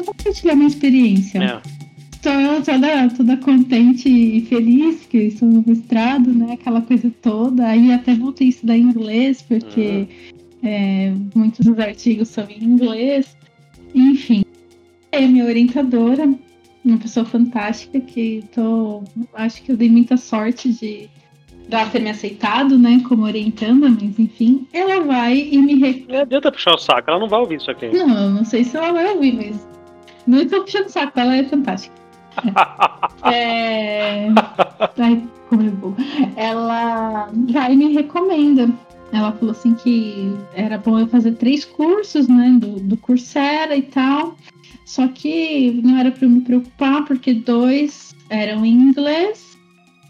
só compartilhar minha experiência. É. Estou toda, toda contente e feliz que estou no mestrado, né? Aquela coisa toda. Aí até voltei a estudar inglês, porque é, muitos dos artigos são em inglês. Enfim, é minha orientadora, uma pessoa fantástica que tô, acho que eu dei muita sorte de dela ter me aceitado, né, como orientanda, mas enfim, ela vai e me. Não adianta puxar o saco, ela não vai ouvir isso aqui. Não, eu não sei se ela vai ouvir, mas não estou puxando o saco, ela é fantástica. É... Ai, como é bom. Ela vai me recomenda. Ela falou assim que era bom eu fazer três cursos, né, do, do Coursera e tal. Só que não era para eu me preocupar, porque dois eram em inglês,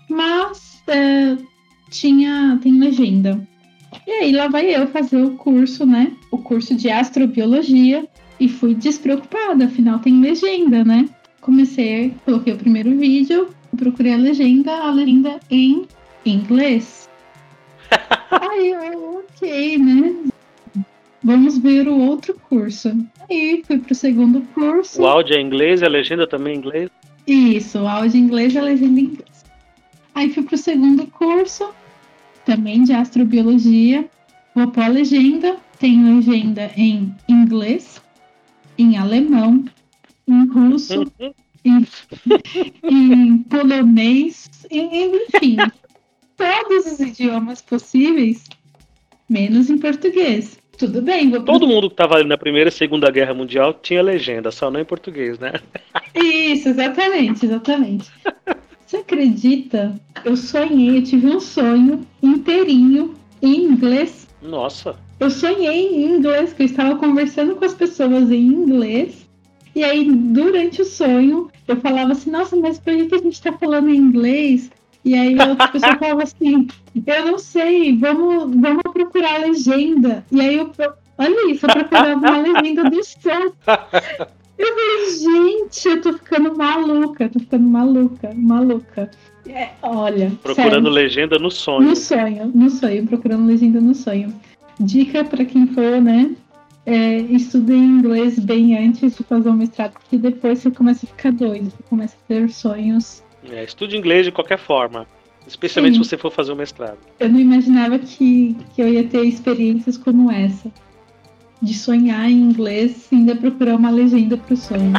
mas é, tinha tem legenda. E aí lá vai eu fazer o curso, né? O curso de astrobiologia e fui despreocupada, afinal tem legenda, né? Comecei, coloquei o primeiro vídeo, procurei a legenda, a legenda em inglês. aí eu, ok, né? Vamos ver o outro curso. Aí fui pro segundo curso. O áudio é inglês e a legenda também é em inglês? Isso, o áudio em inglês e a legenda em inglês. Aí fui pro segundo curso, também de astrobiologia. Vou pôr a legenda. Tem legenda em inglês, em alemão, em russo, em, em polonês, em, enfim, todos os idiomas possíveis, menos em português. Tudo bem, vou Todo mundo que tava ali na Primeira e Segunda Guerra Mundial tinha legenda, só não em português, né? Isso, exatamente, exatamente. Você acredita? Eu sonhei, eu tive um sonho inteirinho em inglês. Nossa. Eu sonhei em inglês, que eu estava conversando com as pessoas em inglês. E aí, durante o sonho, eu falava assim, nossa, mas por que a gente tá falando em inglês? E aí a outra pessoa falava assim, eu não sei, vamos, vamos procurar a legenda. E aí eu, olha isso, eu procurava uma legenda do som. Eu falei, gente, eu tô ficando maluca, tô ficando maluca, maluca. É, olha. Procurando sério, legenda no sonho. No sonho, no sonho, procurando legenda no sonho. Dica para quem for, né? É, estude inglês bem antes de fazer o mestrado, porque depois você começa a ficar doido, você começa a ter sonhos. É, estude inglês de qualquer forma. Especialmente Sim. se você for fazer o mestrado. Eu não imaginava que, que eu ia ter experiências como essa. De sonhar em inglês e ainda procurar uma legenda pro sonho.